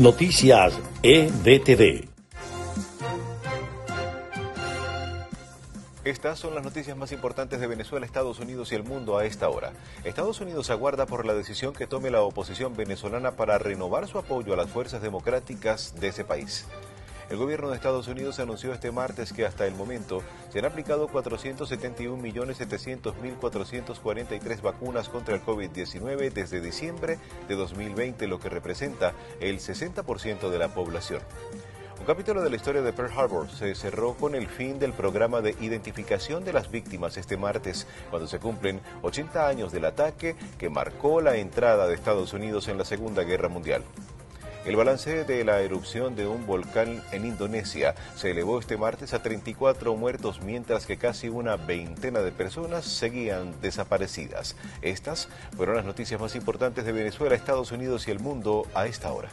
Noticias EDTV. Estas son las noticias más importantes de Venezuela, Estados Unidos y el mundo a esta hora. Estados Unidos aguarda por la decisión que tome la oposición venezolana para renovar su apoyo a las fuerzas democráticas de ese país. El gobierno de Estados Unidos anunció este martes que hasta el momento se han aplicado 471.700.443 vacunas contra el COVID-19 desde diciembre de 2020, lo que representa el 60% de la población. Un capítulo de la historia de Pearl Harbor se cerró con el fin del programa de identificación de las víctimas este martes, cuando se cumplen 80 años del ataque que marcó la entrada de Estados Unidos en la Segunda Guerra Mundial. El balance de la erupción de un volcán en Indonesia se elevó este martes a 34 muertos, mientras que casi una veintena de personas seguían desaparecidas. Estas fueron las noticias más importantes de Venezuela, Estados Unidos y el mundo a esta hora.